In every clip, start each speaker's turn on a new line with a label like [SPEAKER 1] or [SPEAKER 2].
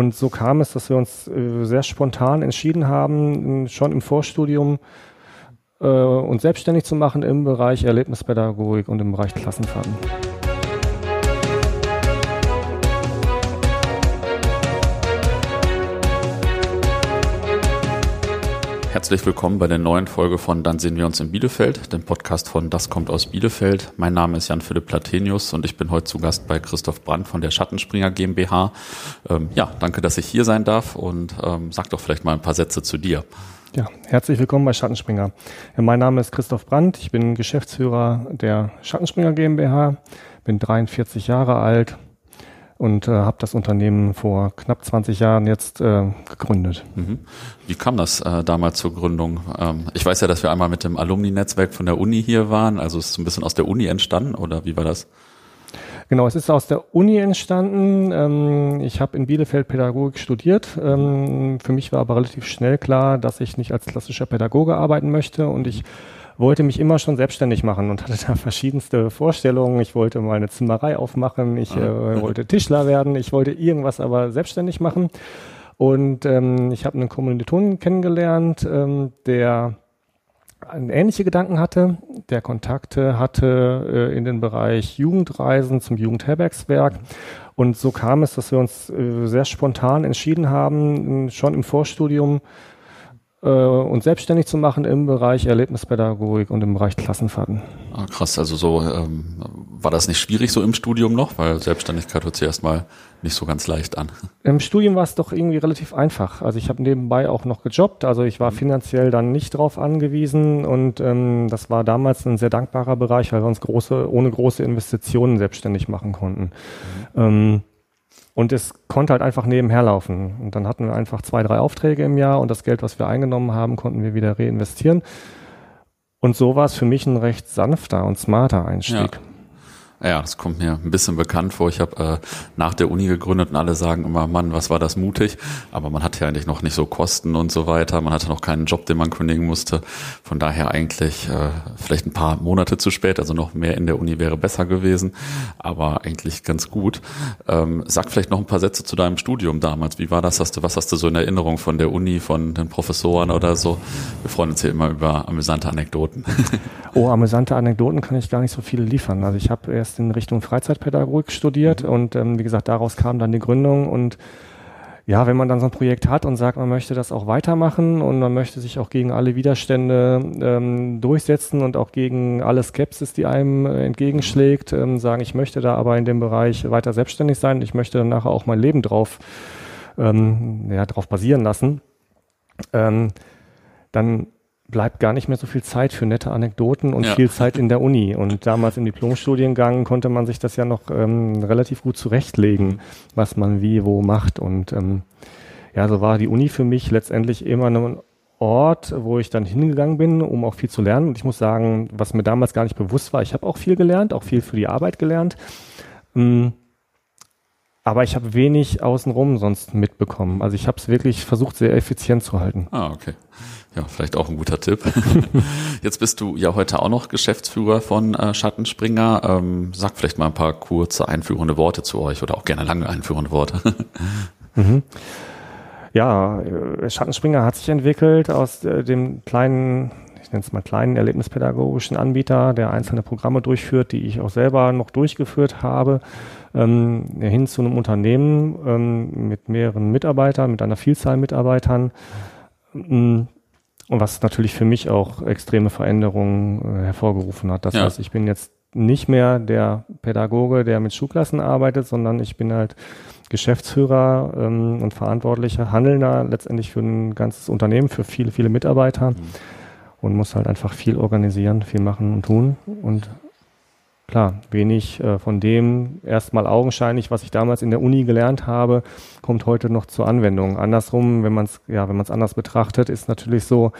[SPEAKER 1] Und so kam es, dass wir uns äh, sehr spontan entschieden haben, schon im Vorstudium äh, uns selbstständig zu machen im Bereich Erlebnispädagogik und im Bereich Klassenfahrten.
[SPEAKER 2] Herzlich willkommen bei der neuen Folge von Dann sehen wir uns in Bielefeld, dem Podcast von Das kommt aus Bielefeld. Mein Name ist Jan-Philipp Platenius und ich bin heute zu Gast bei Christoph Brandt von der Schattenspringer GmbH. Ähm, ja, danke, dass ich hier sein darf und ähm, sag doch vielleicht mal ein paar Sätze zu dir.
[SPEAKER 1] Ja, herzlich willkommen bei Schattenspringer. Ja, mein Name ist Christoph Brandt, ich bin Geschäftsführer der Schattenspringer GmbH, bin 43 Jahre alt, und äh, habe das Unternehmen vor knapp 20 Jahren jetzt äh, gegründet.
[SPEAKER 2] Mhm. Wie kam das äh, damals zur Gründung? Ähm, ich weiß ja, dass wir einmal mit dem Alumni-Netzwerk von der Uni hier waren, also ist es ein bisschen aus der Uni entstanden oder wie war das?
[SPEAKER 1] Genau, es ist aus der Uni entstanden. Ähm, ich habe in Bielefeld Pädagogik studiert. Ähm, für mich war aber relativ schnell klar, dass ich nicht als klassischer Pädagoge arbeiten möchte und ich wollte mich immer schon selbstständig machen und hatte da verschiedenste Vorstellungen. Ich wollte mal eine Zimmerei aufmachen, ich äh, ah. wollte Tischler werden, ich wollte irgendwas aber selbstständig machen. Und ähm, ich habe einen Kommilitonen kennengelernt, ähm, der ähnliche Gedanken hatte, der Kontakte hatte äh, in den Bereich Jugendreisen zum Jugendherbergswerk. Und so kam es, dass wir uns äh, sehr spontan entschieden haben, schon im Vorstudium äh, uns selbstständig zu machen im Bereich Erlebnispädagogik und im Bereich Klassenfahrten.
[SPEAKER 2] Ah, krass, also so ähm, war das nicht schwierig so im Studium noch, weil Selbstständigkeit hört sich erstmal nicht so ganz leicht an.
[SPEAKER 1] Im Studium war es doch irgendwie relativ einfach. Also ich habe nebenbei auch noch gejobbt, also ich war mhm. finanziell dann nicht drauf angewiesen und ähm, das war damals ein sehr dankbarer Bereich, weil wir uns große, ohne große Investitionen selbstständig machen konnten. Mhm. Ähm, und es konnte halt einfach nebenher laufen. Und dann hatten wir einfach zwei, drei Aufträge im Jahr und das Geld, was wir eingenommen haben, konnten wir wieder reinvestieren. Und so war es für mich ein recht sanfter und smarter Einstieg.
[SPEAKER 2] Ja. Ja, das kommt mir ein bisschen bekannt vor. Ich habe äh, nach der Uni gegründet und alle sagen immer, Mann, was war das mutig? Aber man hatte ja eigentlich noch nicht so Kosten und so weiter. Man hatte noch keinen Job, den man kündigen musste. Von daher eigentlich äh, vielleicht ein paar Monate zu spät. Also noch mehr in der Uni wäre besser gewesen, aber eigentlich ganz gut. Ähm, sag vielleicht noch ein paar Sätze zu deinem Studium damals. Wie war das? Hast du, was hast du so in Erinnerung von der Uni, von den Professoren oder so? Wir freuen uns hier immer über amüsante Anekdoten.
[SPEAKER 1] Oh, amüsante Anekdoten kann ich gar nicht so viele liefern. Also ich habe erst erst in Richtung Freizeitpädagogik studiert mhm. und ähm, wie gesagt, daraus kam dann die Gründung und ja, wenn man dann so ein Projekt hat und sagt, man möchte das auch weitermachen und man möchte sich auch gegen alle Widerstände ähm, durchsetzen und auch gegen alle Skepsis, die einem äh, entgegenschlägt, ähm, sagen, ich möchte da aber in dem Bereich weiter selbstständig sein, ich möchte dann nachher auch mein Leben drauf, ähm, ja, drauf basieren lassen, ähm, dann bleibt gar nicht mehr so viel Zeit für nette Anekdoten und ja. viel Zeit in der Uni. Und damals im Diplomstudiengang konnte man sich das ja noch ähm, relativ gut zurechtlegen, was man wie wo macht. Und ähm, ja, so war die Uni für mich letztendlich immer ein Ort, wo ich dann hingegangen bin, um auch viel zu lernen. Und ich muss sagen, was mir damals gar nicht bewusst war, ich habe auch viel gelernt, auch viel für die Arbeit gelernt. Ähm, aber ich habe wenig außenrum sonst mitbekommen. Also ich habe es wirklich versucht, sehr effizient zu halten.
[SPEAKER 2] Ah, okay. Ja, vielleicht auch ein guter Tipp. Jetzt bist du ja heute auch noch Geschäftsführer von äh, Schattenspringer. Ähm, sag vielleicht mal ein paar kurze einführende Worte zu euch oder auch gerne lange einführende Worte.
[SPEAKER 1] mhm. Ja, äh, Schattenspringer hat sich entwickelt aus äh, dem kleinen, ich nenne es mal kleinen erlebnispädagogischen Anbieter, der einzelne Programme durchführt, die ich auch selber noch durchgeführt habe, ähm, hin zu einem Unternehmen ähm, mit mehreren Mitarbeitern, mit einer Vielzahl Mitarbeitern. Ähm, und was natürlich für mich auch extreme Veränderungen äh, hervorgerufen hat. Das ja. heißt, ich bin jetzt nicht mehr der Pädagoge, der mit Schulklassen arbeitet, sondern ich bin halt Geschäftsführer ähm, und verantwortlicher Handelnder letztendlich für ein ganzes Unternehmen, für viele, viele Mitarbeiter mhm. Und muss halt einfach viel organisieren, viel machen und tun und klar, wenig äh, von dem erstmal augenscheinlich, was ich damals in der Uni gelernt habe, kommt heute noch zur Anwendung. Andersrum, wenn man es ja, wenn man es anders betrachtet, ist natürlich so,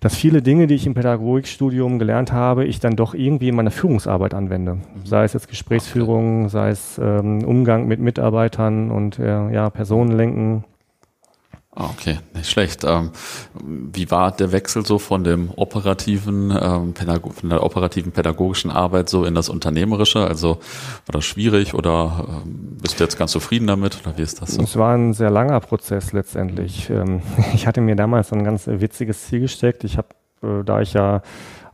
[SPEAKER 1] dass viele Dinge, die ich im Pädagogikstudium gelernt habe, ich dann doch irgendwie in meiner Führungsarbeit anwende. Sei es jetzt Gesprächsführung, sei es ähm, Umgang mit Mitarbeitern und äh, ja, Personenlenken.
[SPEAKER 2] Ah, okay, nicht schlecht. Ähm, wie war der Wechsel so von dem operativen, ähm, von der operativen pädagogischen Arbeit so in das Unternehmerische? Also war das schwierig oder ähm, bist du jetzt ganz zufrieden damit oder wie ist das
[SPEAKER 1] so? Es war ein sehr langer Prozess letztendlich. Ich hatte mir damals ein ganz witziges Ziel gesteckt. Ich habe, äh, da ich ja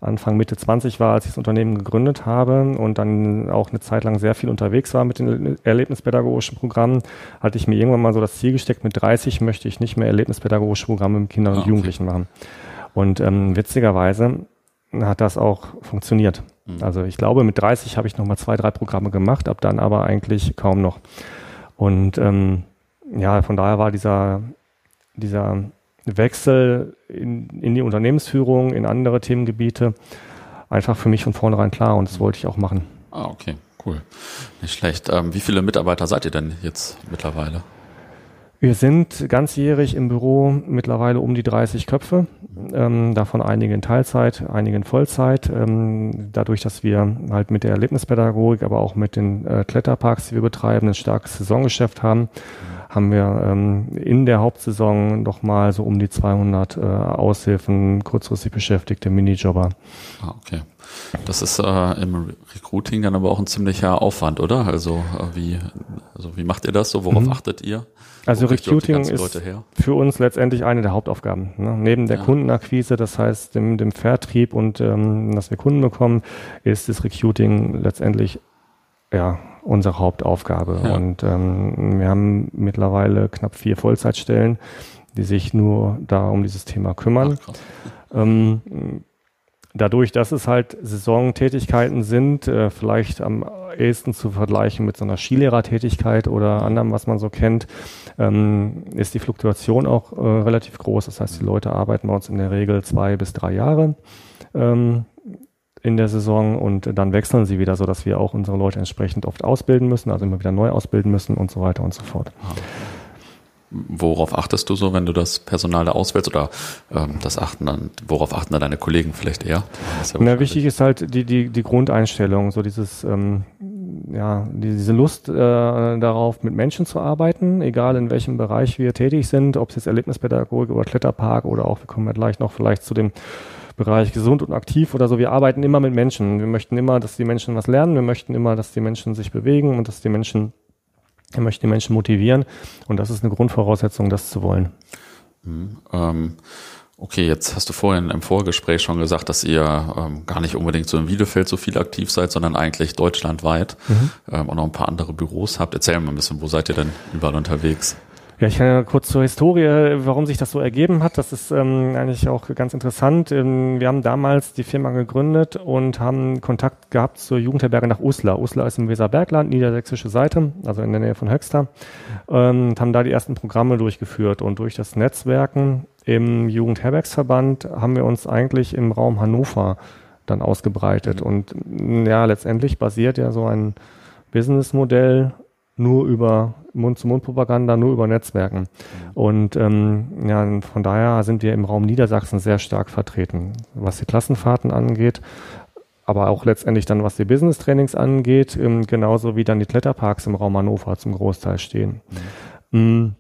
[SPEAKER 1] Anfang Mitte 20 war, als ich das Unternehmen gegründet habe und dann auch eine Zeit lang sehr viel unterwegs war mit den erlebnispädagogischen Programmen, hatte ich mir irgendwann mal so das Ziel gesteckt, mit 30 möchte ich nicht mehr erlebnispädagogische Programme mit Kindern und ah, Jugendlichen machen. Und ähm, witzigerweise hat das auch funktioniert. Mhm. Also ich glaube, mit 30 habe ich noch mal zwei, drei Programme gemacht, ab dann aber eigentlich kaum noch. Und ähm, ja, von daher war dieser, dieser Wechsel in, in die Unternehmensführung, in andere Themengebiete, einfach für mich von vornherein klar und das wollte ich auch machen.
[SPEAKER 2] Ah, okay, cool. Nicht schlecht. Ähm, wie viele Mitarbeiter seid ihr denn jetzt mittlerweile?
[SPEAKER 1] Wir sind ganzjährig im Büro mittlerweile um die 30 Köpfe, ähm, davon einige in Teilzeit, einige in Vollzeit. Ähm, dadurch, dass wir halt mit der Erlebnispädagogik, aber auch mit den äh, Kletterparks, die wir betreiben, ein starkes Saisongeschäft haben, mhm haben wir ähm, in der Hauptsaison noch mal so um die 200 äh, Aushilfen, kurzfristig beschäftigte Minijobber.
[SPEAKER 2] Ah, okay. Das ist äh, im Recruiting dann aber auch ein ziemlicher Aufwand, oder? Also äh, wie, also wie macht ihr das so? Worauf mhm. achtet ihr?
[SPEAKER 1] Also Recruiting ist für uns letztendlich eine der Hauptaufgaben. Ne? Neben der ja. Kundenakquise, das heißt dem, dem Vertrieb und ähm, dass wir Kunden bekommen, ist das Recruiting letztendlich ja unsere Hauptaufgabe. Ja. Und ähm, wir haben mittlerweile knapp vier Vollzeitstellen, die sich nur da um dieses Thema kümmern. Ach, ähm, dadurch, dass es halt Saisontätigkeiten sind, äh, vielleicht am ehesten zu vergleichen mit so einer Skilehrertätigkeit oder anderem, was man so kennt, ähm, ist die Fluktuation auch äh, relativ groß. Das heißt, die Leute arbeiten bei uns in der Regel zwei bis drei Jahre. In der Saison und dann wechseln sie wieder, sodass wir auch unsere Leute entsprechend oft ausbilden müssen, also immer wieder neu ausbilden müssen und so weiter und so fort.
[SPEAKER 2] Worauf achtest du so, wenn du das Personal da auswählst oder ähm, das achten dann, worauf achten dann deine Kollegen vielleicht eher?
[SPEAKER 1] Ja Na, wichtig ist halt die, die, die Grundeinstellung, so dieses, ähm, ja, diese Lust äh, darauf, mit Menschen zu arbeiten, egal in welchem Bereich wir tätig sind, ob es jetzt Erlebnispädagogik oder Kletterpark oder auch, wir kommen ja gleich noch vielleicht zu dem Bereich gesund und aktiv oder so. Wir arbeiten immer mit Menschen. Wir möchten immer, dass die Menschen was lernen. Wir möchten immer, dass die Menschen sich bewegen und dass die Menschen, wir möchten die Menschen motivieren. Und das ist eine Grundvoraussetzung, das zu wollen.
[SPEAKER 2] Mhm, ähm, okay, jetzt hast du vorhin im Vorgespräch schon gesagt, dass ihr ähm, gar nicht unbedingt so in Bielefeld so viel aktiv seid, sondern eigentlich deutschlandweit mhm. ähm, und noch ein paar andere Büros habt. Erzähl mal ein bisschen, wo seid ihr denn überall unterwegs?
[SPEAKER 1] Ja, ich kann ja kurz zur Historie, warum sich das so ergeben hat. Das ist ähm, eigentlich auch ganz interessant. Ähm, wir haben damals die Firma gegründet und haben Kontakt gehabt zur Jugendherberge nach Uslar. Uslar ist im Weserbergland, niedersächsische Seite, also in der Nähe von Höxter, ähm, und haben da die ersten Programme durchgeführt. Und durch das Netzwerken im Jugendherbergsverband haben wir uns eigentlich im Raum Hannover dann ausgebreitet. Mhm. Und ja, letztendlich basiert ja so ein Businessmodell nur über Mund-zu-Mund-Propaganda, nur über Netzwerken. Mhm. Und ähm, ja, von daher sind wir im Raum Niedersachsen sehr stark vertreten, was die Klassenfahrten angeht, aber auch letztendlich dann, was die Business-Trainings angeht, ähm, genauso wie dann die Kletterparks im Raum Hannover zum Großteil stehen. Mhm. Mm.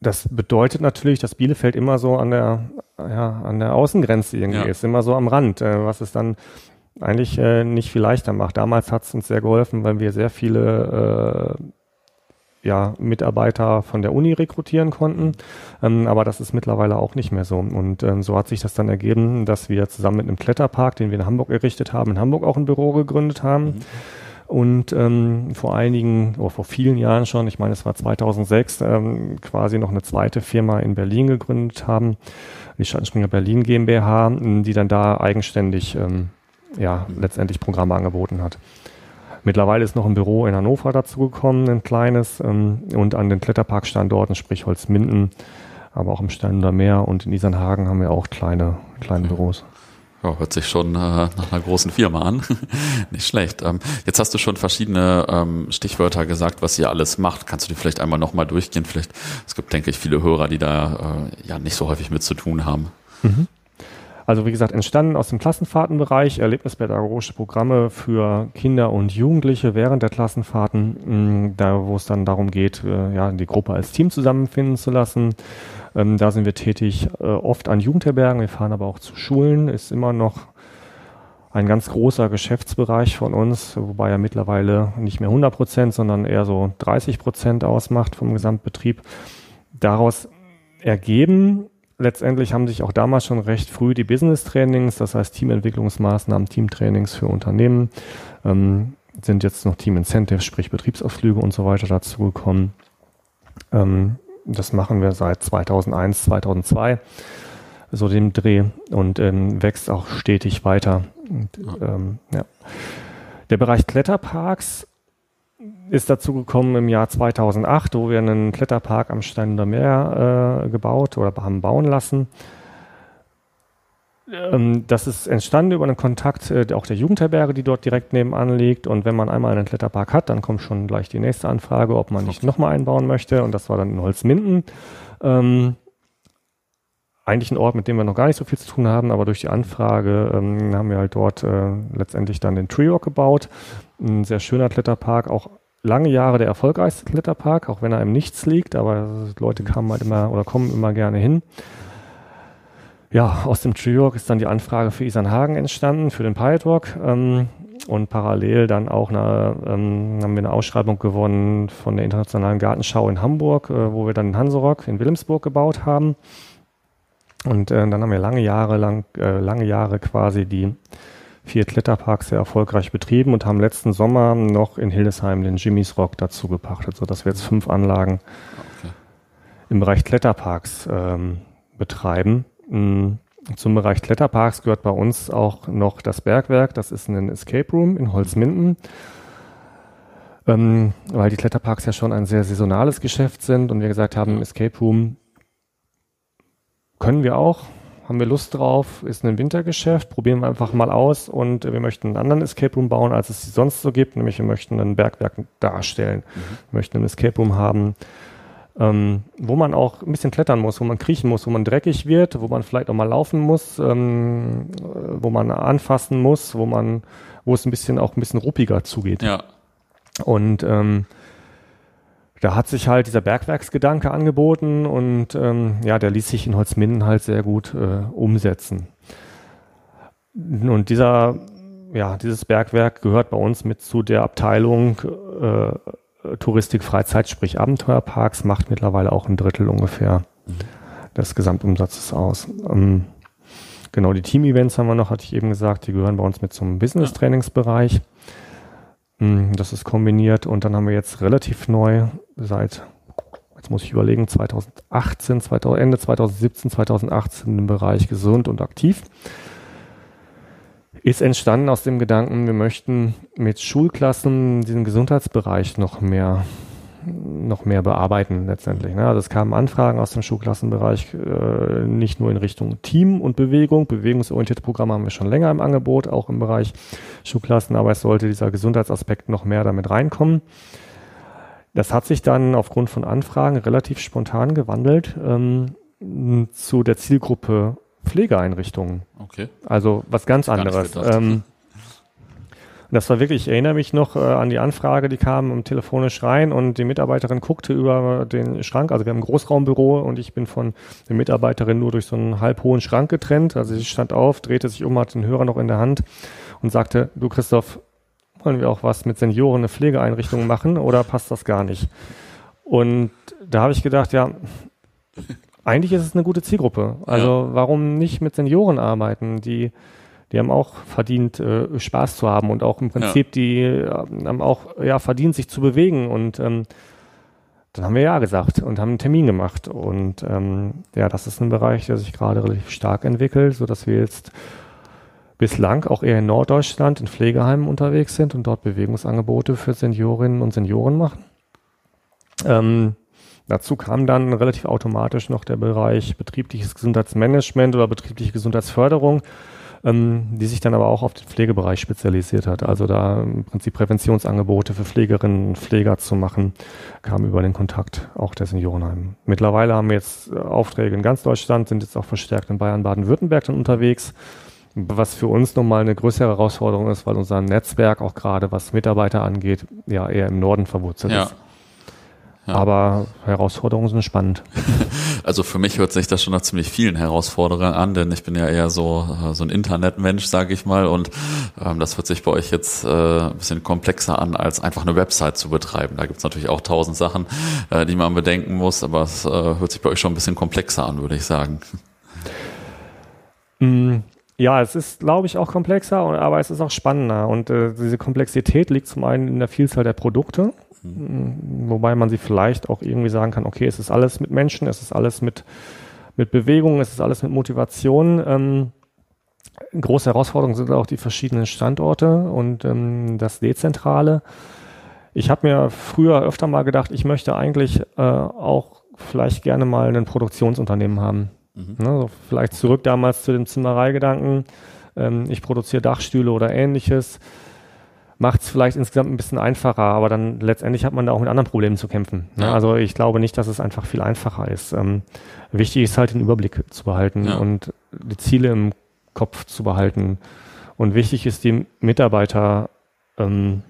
[SPEAKER 1] Das bedeutet natürlich, dass Bielefeld immer so an der, ja, an der Außengrenze irgendwie ja. ist, immer so am Rand, äh, was es dann eigentlich äh, nicht viel leichter macht. Damals hat es uns sehr geholfen, weil wir sehr viele äh, ja, Mitarbeiter von der Uni rekrutieren konnten. Ähm, aber das ist mittlerweile auch nicht mehr so. Und ähm, so hat sich das dann ergeben, dass wir zusammen mit einem Kletterpark, den wir in Hamburg errichtet haben, in Hamburg auch ein Büro gegründet haben. Mhm. Und ähm, vor einigen, oder vor vielen Jahren schon, ich meine, es war 2006, ähm, quasi noch eine zweite Firma in Berlin gegründet haben, die Schattenspringer Berlin GmbH, die dann da eigenständig ähm, ja, letztendlich Programme angeboten hat. Mittlerweile ist noch ein Büro in Hannover dazugekommen, ein kleines, ähm, und an den Kletterparkstandorten, sprich Holzminden, aber auch im Steiner Meer und in Isernhagen haben wir auch kleine, kleine okay. Büros.
[SPEAKER 2] Ja, hört sich schon äh, nach einer großen Firma an. Nicht schlecht. Ähm, jetzt hast du schon verschiedene ähm, Stichwörter gesagt, was ihr alles macht. Kannst du die vielleicht einmal nochmal durchgehen? Vielleicht, es gibt, denke ich, viele Hörer, die da äh, ja nicht so häufig mit zu tun haben. Mhm.
[SPEAKER 1] Also wie gesagt, entstanden aus dem Klassenfahrtenbereich, erlebnispädagogische Programme für Kinder und Jugendliche während der Klassenfahrten, mh, da wo es dann darum geht, äh, ja, die Gruppe als Team zusammenfinden zu lassen. Ähm, da sind wir tätig, äh, oft an Jugendherbergen, wir fahren aber auch zu Schulen, ist immer noch ein ganz großer Geschäftsbereich von uns, wobei er mittlerweile nicht mehr 100 Prozent, sondern eher so 30 Prozent ausmacht vom Gesamtbetrieb. Daraus ergeben letztendlich haben sich auch damals schon recht früh die Business-Trainings, das heißt Teamentwicklungsmaßnahmen, Teamtrainings für Unternehmen, ähm, sind jetzt noch Team-Incentives, sprich Betriebsausflüge und so weiter dazugekommen. Ähm, das machen wir seit 2001, 2002 so dem Dreh und ähm, wächst auch stetig weiter. Und, ähm, ja. Der Bereich Kletterparks ist dazu gekommen im Jahr 2008, wo wir einen Kletterpark am Steiner Meer äh, gebaut oder haben bauen lassen. Ähm, das ist entstanden über einen Kontakt äh, auch der Jugendherberge, die dort direkt nebenan liegt. Und wenn man einmal einen Kletterpark hat, dann kommt schon gleich die nächste Anfrage, ob man nicht nochmal einbauen möchte. Und das war dann in Holzminden. Ähm, eigentlich ein Ort, mit dem wir noch gar nicht so viel zu tun haben, aber durch die Anfrage ähm, haben wir halt dort äh, letztendlich dann den Treerock gebaut. Ein sehr schöner Kletterpark, auch lange Jahre der erfolgreichste Kletterpark, auch wenn er im Nichts liegt, aber Leute kamen halt immer oder kommen immer gerne hin. Ja, aus dem Treerock ist dann die Anfrage für Isernhagen entstanden, für den Pirate Rock. Ähm, und parallel dann auch eine, ähm, haben wir eine Ausschreibung gewonnen von der Internationalen Gartenschau in Hamburg, äh, wo wir dann den Hanserock in Wilhelmsburg gebaut haben. Und äh, dann haben wir lange Jahre lang, äh, lange Jahre quasi die vier Kletterparks sehr erfolgreich betrieben und haben letzten Sommer noch in Hildesheim den Jimmy's Rock dazu gepachtet, sodass wir jetzt fünf Anlagen okay. im Bereich Kletterparks ähm, betreiben. Mhm. Zum Bereich Kletterparks gehört bei uns auch noch das Bergwerk. Das ist ein Escape Room in Holzminden. Ähm, weil die Kletterparks ja schon ein sehr saisonales Geschäft sind und wir gesagt haben, Escape Room können wir auch, haben wir Lust drauf, ist ein Wintergeschäft, probieren wir einfach mal aus und wir möchten einen anderen Escape Room bauen, als es sonst so gibt, nämlich wir möchten ein Bergwerk darstellen, mhm. wir möchten ein Escape Room haben, ähm, wo man auch ein bisschen klettern muss, wo man kriechen muss, wo man dreckig wird, wo man vielleicht auch mal laufen muss, ähm, wo man anfassen muss, wo man, wo es ein bisschen auch ein bisschen ruppiger zugeht.
[SPEAKER 2] Ja.
[SPEAKER 1] Und ähm, da hat sich halt dieser Bergwerksgedanke angeboten und ähm, ja, der ließ sich in Holzminden halt sehr gut äh, umsetzen. Und dieser, ja, dieses Bergwerk gehört bei uns mit zu der Abteilung äh, Touristik, Freizeit, sprich Abenteuerparks, macht mittlerweile auch ein Drittel ungefähr mhm. des Gesamtumsatzes aus. Ähm, genau, die Team-Events haben wir noch, hatte ich eben gesagt, die gehören bei uns mit zum Business-Trainingsbereich. Ja. Hm, das ist kombiniert und dann haben wir jetzt relativ neu seit, jetzt muss ich überlegen, 2018, 2000, Ende 2017, 2018 im Bereich gesund und aktiv. Ist entstanden aus dem Gedanken, wir möchten mit Schulklassen diesen Gesundheitsbereich noch mehr noch mehr bearbeiten letztendlich. Ne? Also es kamen Anfragen aus dem Schulklassenbereich äh, nicht nur in Richtung Team und Bewegung. Bewegungsorientierte Programme haben wir schon länger im Angebot, auch im Bereich Schulklassen, aber es sollte dieser Gesundheitsaspekt noch mehr damit reinkommen. Das hat sich dann aufgrund von Anfragen relativ spontan gewandelt ähm, zu der Zielgruppe Pflegeeinrichtungen.
[SPEAKER 2] Okay.
[SPEAKER 1] Also was ganz anderes. Ähm, und das war wirklich, ich erinnere mich noch äh, an die Anfrage, die kam telefonisch rein und die Mitarbeiterin guckte über den Schrank. Also wir haben ein Großraumbüro und ich bin von der Mitarbeiterin nur durch so einen halb hohen Schrank getrennt. Also sie stand auf, drehte sich um, hat den Hörer noch in der Hand und sagte, du Christoph, wollen wir auch was mit Senioren, eine Pflegeeinrichtung machen oder passt das gar nicht? Und da habe ich gedacht, ja, eigentlich ist es eine gute Zielgruppe. Also ja. warum nicht mit Senioren arbeiten, die die haben auch verdient, äh, Spaß zu haben und auch im Prinzip, ja. die äh, haben auch ja verdient, sich zu bewegen und ähm, dann haben wir ja gesagt und haben einen Termin gemacht und ähm, ja, das ist ein Bereich, der sich gerade relativ stark entwickelt, so dass wir jetzt bislang auch eher in Norddeutschland in Pflegeheimen unterwegs sind und dort Bewegungsangebote für Seniorinnen und Senioren machen. Ähm, dazu kam dann relativ automatisch noch der Bereich betriebliches Gesundheitsmanagement oder betriebliche Gesundheitsförderung die sich dann aber auch auf den Pflegebereich spezialisiert hat. Also da im Prinzip Präventionsangebote für Pflegerinnen und Pfleger zu machen, kam über den Kontakt auch der Seniorenheim. Mittlerweile haben wir jetzt äh, Aufträge in ganz Deutschland, sind jetzt auch verstärkt in Bayern, Baden-Württemberg dann unterwegs was für uns nochmal eine größere Herausforderung ist, weil unser Netzwerk auch gerade was Mitarbeiter angeht, ja eher im Norden verwurzelt ja. ist. Ja. Aber Herausforderungen sind spannend.
[SPEAKER 2] Also für mich hört sich das schon nach ziemlich vielen Herausforderungen an, denn ich bin ja eher so äh, so ein Internetmensch, sage ich mal, und ähm, das hört sich bei euch jetzt äh, ein bisschen komplexer an, als einfach eine Website zu betreiben. Da gibt's natürlich auch tausend Sachen, äh, die man bedenken muss, aber es äh, hört sich bei euch schon ein bisschen komplexer an, würde ich sagen.
[SPEAKER 1] Mm, ja, es ist, glaube ich, auch komplexer, aber es ist auch spannender. Und äh, diese Komplexität liegt zum einen in der Vielzahl der Produkte, mhm. wobei man sie vielleicht auch irgendwie sagen kann, okay, es ist alles mit Menschen, es ist alles mit, mit Bewegung, es ist alles mit Motivation. Ähm, große Herausforderungen sind auch die verschiedenen Standorte und ähm, das Dezentrale. Ich habe mir früher öfter mal gedacht, ich möchte eigentlich äh, auch vielleicht gerne mal ein Produktionsunternehmen haben. Mhm. Ne, so vielleicht zurück damals zu dem Zimmereigedanken. Ähm, ich produziere Dachstühle oder ähnliches. Macht es vielleicht insgesamt ein bisschen einfacher, aber dann letztendlich hat man da auch mit anderen Problemen zu kämpfen. Ne? Ja. Also ich glaube nicht, dass es einfach viel einfacher ist. Ähm, wichtig ist halt den Überblick zu behalten ja. und die Ziele im Kopf zu behalten. Und wichtig ist, die Mitarbeiter ähm,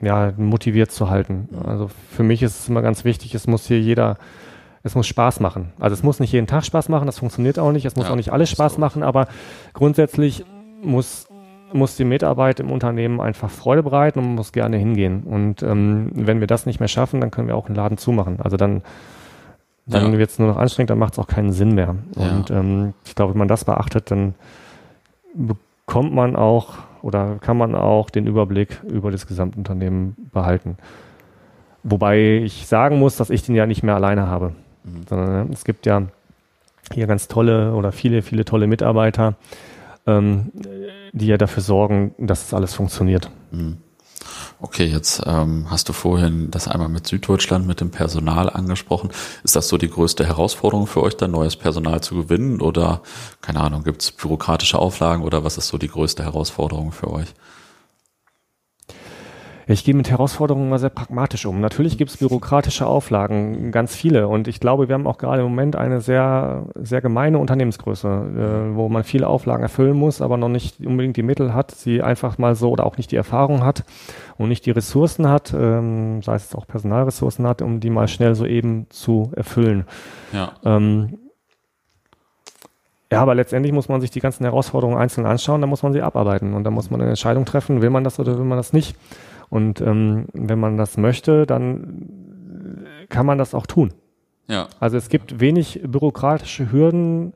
[SPEAKER 1] ja, motiviert zu halten. Also für mich ist es immer ganz wichtig, es muss hier jeder es muss Spaß machen. Also es muss nicht jeden Tag Spaß machen, das funktioniert auch nicht. Es muss ja, auch nicht alles Spaß machen, aber grundsätzlich muss, muss die Mitarbeit im Unternehmen einfach Freude bereiten und man muss gerne hingehen. Und ähm, wenn wir das nicht mehr schaffen, dann können wir auch einen Laden zumachen. Also dann, dann ja. wird es nur noch anstrengend, dann macht es auch keinen Sinn mehr. Ja. Und ähm, ich glaube, wenn man das beachtet, dann bekommt man auch oder kann man auch den Überblick über das Gesamtunternehmen behalten. Wobei ich sagen muss, dass ich den ja nicht mehr alleine habe. Mhm. Sondern es gibt ja hier ganz tolle oder viele, viele tolle Mitarbeiter, ähm, die ja dafür sorgen, dass es alles funktioniert. Mhm.
[SPEAKER 2] Okay, jetzt ähm, hast du vorhin das einmal mit Süddeutschland, mit dem Personal angesprochen. Ist das so die größte Herausforderung für euch, da neues Personal zu gewinnen? Oder, keine Ahnung, gibt es bürokratische Auflagen oder was ist so die größte Herausforderung für euch?
[SPEAKER 1] Ich gehe mit Herausforderungen immer sehr pragmatisch um. Natürlich gibt es bürokratische Auflagen, ganz viele. Und ich glaube, wir haben auch gerade im Moment eine sehr, sehr gemeine Unternehmensgröße, äh, wo man viele Auflagen erfüllen muss, aber noch nicht unbedingt die Mittel hat, sie einfach mal so oder auch nicht die Erfahrung hat und nicht die Ressourcen hat, ähm, sei es auch Personalressourcen hat, um die mal schnell so eben zu erfüllen. Ja. Ähm, ja, aber letztendlich muss man sich die ganzen Herausforderungen einzeln anschauen, da muss man sie abarbeiten und da muss man eine Entscheidung treffen, will man das oder will man das nicht. Und ähm, wenn man das möchte, dann kann man das auch tun. Ja. Also es gibt wenig bürokratische Hürden,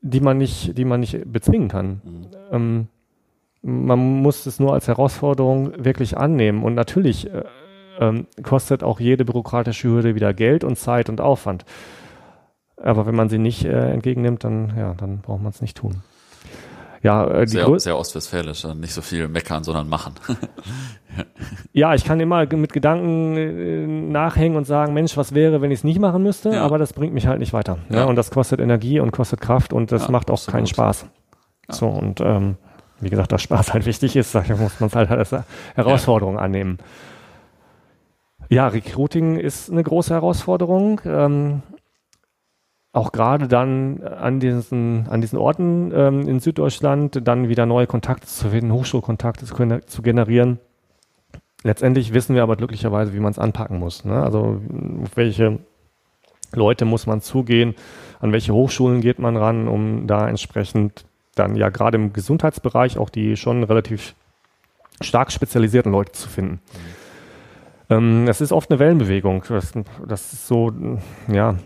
[SPEAKER 1] die man nicht, die man nicht bezwingen kann. Mhm. Ähm, man muss es nur als Herausforderung wirklich annehmen. Und natürlich äh, ähm, kostet auch jede bürokratische Hürde wieder Geld und Zeit und Aufwand. Aber wenn man sie nicht äh, entgegennimmt, dann, ja, dann braucht man es nicht tun.
[SPEAKER 2] Ja, äh, sehr, sehr ostwestfälisch, nicht so viel meckern, sondern machen.
[SPEAKER 1] ja, ich kann immer mit Gedanken äh, nachhängen und sagen, Mensch, was wäre, wenn ich es nicht machen müsste? Ja. Aber das bringt mich halt nicht weiter. Ne? Ja. Und das kostet Energie und kostet Kraft und das ja, macht auch absolut. keinen Spaß. So und ähm, wie gesagt, dass Spaß halt wichtig ist, da muss man es halt als Herausforderung annehmen. Ja, Recruiting ist eine große Herausforderung. Ähm, auch gerade dann an diesen, an diesen Orten ähm, in Süddeutschland dann wieder neue Kontakte zu finden, Hochschulkontakte zu, generieren. Letztendlich wissen wir aber glücklicherweise, wie man es anpacken muss. Ne? Also auf welche Leute muss man zugehen, an welche Hochschulen geht man ran, um da entsprechend dann ja gerade im Gesundheitsbereich auch die schon relativ stark spezialisierten Leute zu finden. Mhm. Ähm, es ist oft eine Wellenbewegung. Das, das ist so, ja,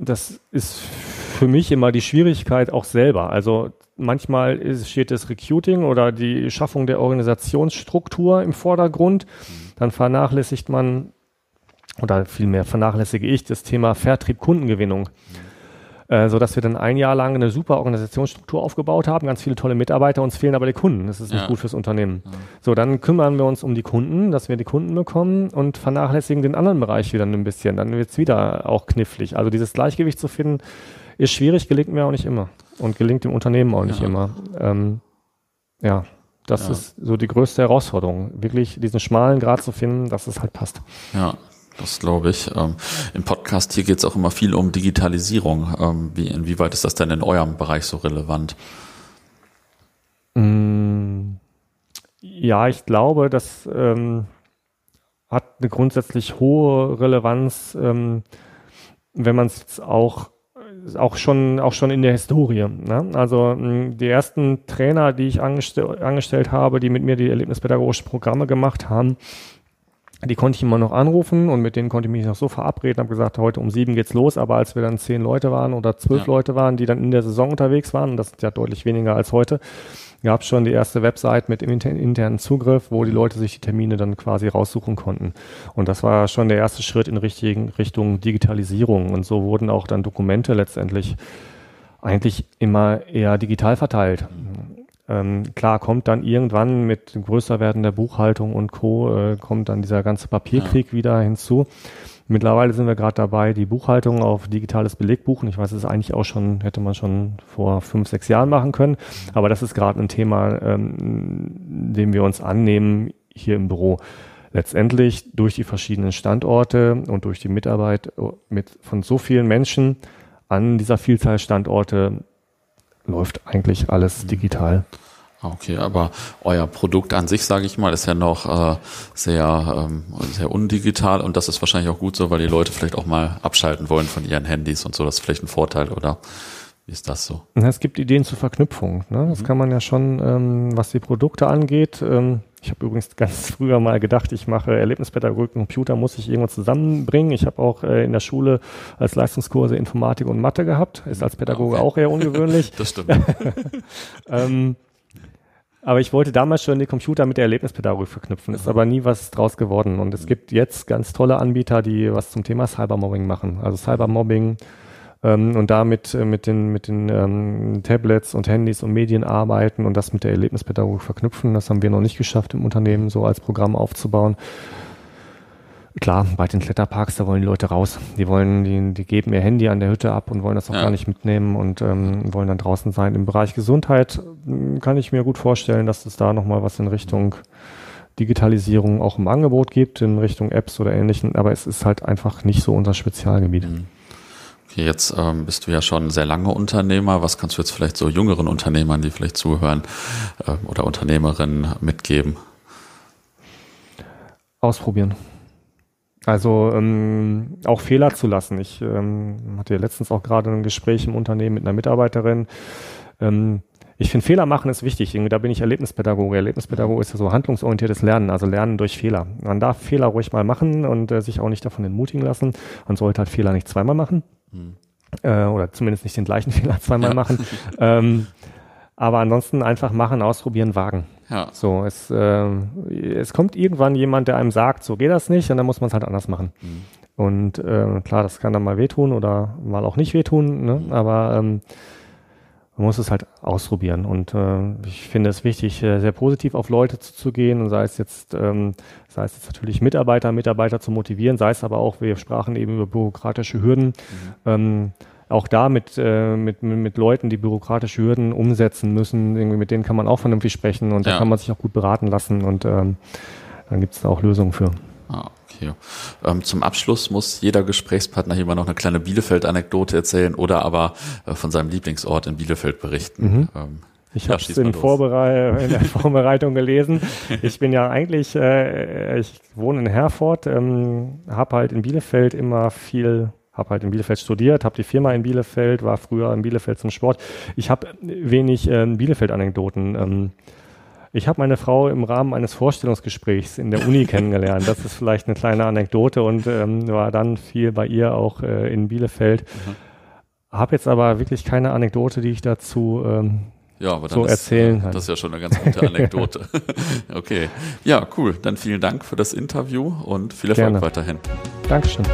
[SPEAKER 1] das ist für mich immer die Schwierigkeit auch selber. Also manchmal ist, steht das Recruiting oder die Schaffung der Organisationsstruktur im Vordergrund. Dann vernachlässigt man oder vielmehr vernachlässige ich das Thema Vertrieb Kundengewinnung. Äh, so dass wir dann ein Jahr lang eine super Organisationsstruktur aufgebaut haben, ganz viele tolle Mitarbeiter, uns fehlen aber die Kunden. Das ist nicht ja. gut fürs Unternehmen. Ja. So, dann kümmern wir uns um die Kunden, dass wir die Kunden bekommen und vernachlässigen den anderen Bereich wieder ein bisschen. Dann wird es wieder auch knifflig. Also dieses Gleichgewicht zu finden, ist schwierig, gelingt mir auch nicht immer. und gelingt dem Unternehmen auch nicht
[SPEAKER 2] Ja.
[SPEAKER 1] immer. Ähm, ja, das ist so die größte Herausforderung, wirklich diesen schmalen Grad zu finden, dass es halt passt.
[SPEAKER 2] Ja, das glaube ich. Ähm, Im Podcast hier geht es auch immer viel um Digitalisierung. Ähm, wie, inwieweit ist das denn in eurem Bereich so relevant?
[SPEAKER 1] Mm, Ja, ich glaube, das ähm, hat eine grundsätzlich hohe Relevanz, ähm, wenn man es auch auch schon auch schon in der Historie. Ne? Also mh, die ersten Trainer, die ich angestell, angestellt habe, die mit mir die erlebnispädagogischen Programme gemacht haben, die konnte ich immer noch anrufen und mit denen konnte ich mich noch so verabreden, habe gesagt, heute um sieben geht's los, aber als wir dann zehn Leute waren oder zwölf
[SPEAKER 2] Ja.
[SPEAKER 1] Leute waren, die dann in der Saison unterwegs waren, und das ist ja deutlich weniger als heute, gab es schon die erste Website mit inter internen Zugriff, wo die Leute sich die Termine dann quasi raussuchen konnten. Und das war schon der erste Schritt in richtigen, Richtung Digitalisierung. Und so wurden auch dann Dokumente letztendlich eigentlich immer eher digital verteilt. Ähm, klar kommt dann irgendwann mit größer werden der Buchhaltung und Co. Äh, kommt dann dieser ganze Papierkrieg wieder hinzu. Mittlerweile sind wir gerade dabei, die Buchhaltung auf digitales Belegbuchen. Ich weiß, es ist eigentlich auch schon, hätte man schon vor fünf, sechs Jahren machen können. Aber das ist gerade ein Thema, ähm, dem wir uns annehmen hier im Büro. Letztendlich durch die verschiedenen Standorte und durch die Mitarbeit mit, von so vielen Menschen an dieser Vielzahl Standorte läuft eigentlich alles digital.
[SPEAKER 2] Ah, Okay, aber euer Produkt an sich, sage ich mal, ist ja noch äh, sehr, ähm, sehr undigital und das ist wahrscheinlich auch gut so, weil die Leute vielleicht auch mal abschalten wollen von ihren Handys und so. Das ist vielleicht ein Vorteil, oder? Ist das so?
[SPEAKER 1] Es gibt Ideen zur Verknüpfung. Ne? Das kann man ja schon, ähm, was die Produkte angeht. Ähm, ich habe übrigens ganz früher mal gedacht, ich mache Erlebnispädagogik und Computer, muss ich irgendwo zusammenbringen. Ich habe auch äh, in der Schule als Leistungskurse Informatik und Mathe gehabt. Ist als Pädagoge
[SPEAKER 2] Okay.
[SPEAKER 1] auch eher ungewöhnlich.
[SPEAKER 2] Das stimmt.
[SPEAKER 1] ähm, aber ich wollte damals schon die Computer mit der Erlebnispädagogik verknüpfen, ist aber nie was draus geworden. Und es gibt jetzt ganz tolle Anbieter, die was zum Thema Cybermobbing machen. Also Cybermobbing ähm, und damit äh, mit den, mit den ähm, Tablets und Handys und Medien arbeiten und das mit der Erlebnispädagogik verknüpfen. Das haben wir noch nicht geschafft im Unternehmen, so als Programm aufzubauen. Klar, bei den Kletterparks, da wollen die Leute raus. Die wollen, die, die geben ihr Handy an der Hütte ab und wollen das auch
[SPEAKER 2] Ja.
[SPEAKER 1] gar nicht mitnehmen und ähm, wollen dann draußen sein. Im Bereich Gesundheit mh, kann ich mir gut vorstellen, dass es da nochmal was in Richtung Digitalisierung auch im Angebot gibt, in Richtung Apps oder ähnlichen, aber es ist halt einfach nicht so unser Spezialgebiet.
[SPEAKER 2] Mhm. Jetzt ähm, bist du ja schon sehr lange Unternehmer. Was kannst du jetzt vielleicht so jüngeren Unternehmern, die vielleicht zuhören, äh, oder Unternehmerinnen mitgeben?
[SPEAKER 1] Ausprobieren. Also ähm, auch Fehler zu lassen. Ich ähm, hatte ja letztens auch gerade ein Gespräch im Unternehmen mit einer Mitarbeiterin. Ähm, ich finde, Fehler machen ist wichtig. Da bin ich Erlebnispädagoge. Erlebnispädagoge ist ja so handlungsorientiertes Lernen, also Lernen durch Fehler. Man darf Fehler ruhig mal machen und äh, sich auch nicht davon entmutigen lassen. Man sollte halt Fehler nicht zweimal machen.
[SPEAKER 2] Hm.
[SPEAKER 1] Äh, oder zumindest nicht den gleichen Fehler zweimal
[SPEAKER 2] Ja.
[SPEAKER 1] machen. ähm, aber ansonsten einfach machen, ausprobieren, wagen.
[SPEAKER 2] Ja,
[SPEAKER 1] So, es, äh, es kommt irgendwann jemand, der einem sagt, so geht das nicht, und dann muss man es halt anders machen.
[SPEAKER 2] Mhm.
[SPEAKER 1] Und äh, klar, das kann dann mal wehtun oder mal auch nicht wehtun, ne? aber ähm, man muss es halt ausprobieren. Und äh, ich finde es wichtig, äh, sehr positiv auf Leute zuzugehen, und sei es jetzt, ähm, sei es jetzt natürlich Mitarbeiter, Mitarbeiter zu motivieren, sei es aber auch, wir sprachen eben über bürokratische Hürden. Ähm, auch da mit, äh, mit, mit, Leuten, die bürokratische Hürden umsetzen müssen, irgendwie mit denen kann man auch vernünftig sprechen und da
[SPEAKER 2] Ja.
[SPEAKER 1] kann man sich auch gut beraten lassen und ähm, dann gibt es da auch Lösungen für.
[SPEAKER 2] Ah, okay. Ähm, zum Abschluss muss jeder Gesprächspartner hier mal noch eine kleine Bielefeld-Anekdote erzählen oder aber äh, von seinem Lieblingsort in Bielefeld berichten.
[SPEAKER 1] Mhm.
[SPEAKER 2] Ähm,
[SPEAKER 1] Ich
[SPEAKER 2] Ja,
[SPEAKER 1] habe es in, in der Vorbereitung gelesen. Ich bin ja eigentlich, äh, ich wohne in Herford, ähm, habe halt in Bielefeld immer viel, habe halt in Bielefeld studiert, habe die Firma in Bielefeld, war früher in Bielefeld zum Sport. Ich habe wenig ähm, Bielefeld-Anekdoten. Ähm, ich habe meine Frau im Rahmen eines Vorstellungsgesprächs in der Uni kennengelernt. Das ist vielleicht eine kleine Anekdote und ähm, war dann viel bei ihr auch äh, in Bielefeld.
[SPEAKER 2] Mhm.
[SPEAKER 1] Habe jetzt aber wirklich keine Anekdote, die ich dazu ähm,
[SPEAKER 2] ja, aber dann
[SPEAKER 1] So
[SPEAKER 2] ist,
[SPEAKER 1] erzählen
[SPEAKER 2] äh,
[SPEAKER 1] halt.
[SPEAKER 2] Das ist ja schon eine ganz gute Anekdote. okay. Ja, cool. Dann vielen Dank für das Interview und viel Erfolg
[SPEAKER 1] Gerne.
[SPEAKER 2] weiterhin.
[SPEAKER 1] Dankeschön.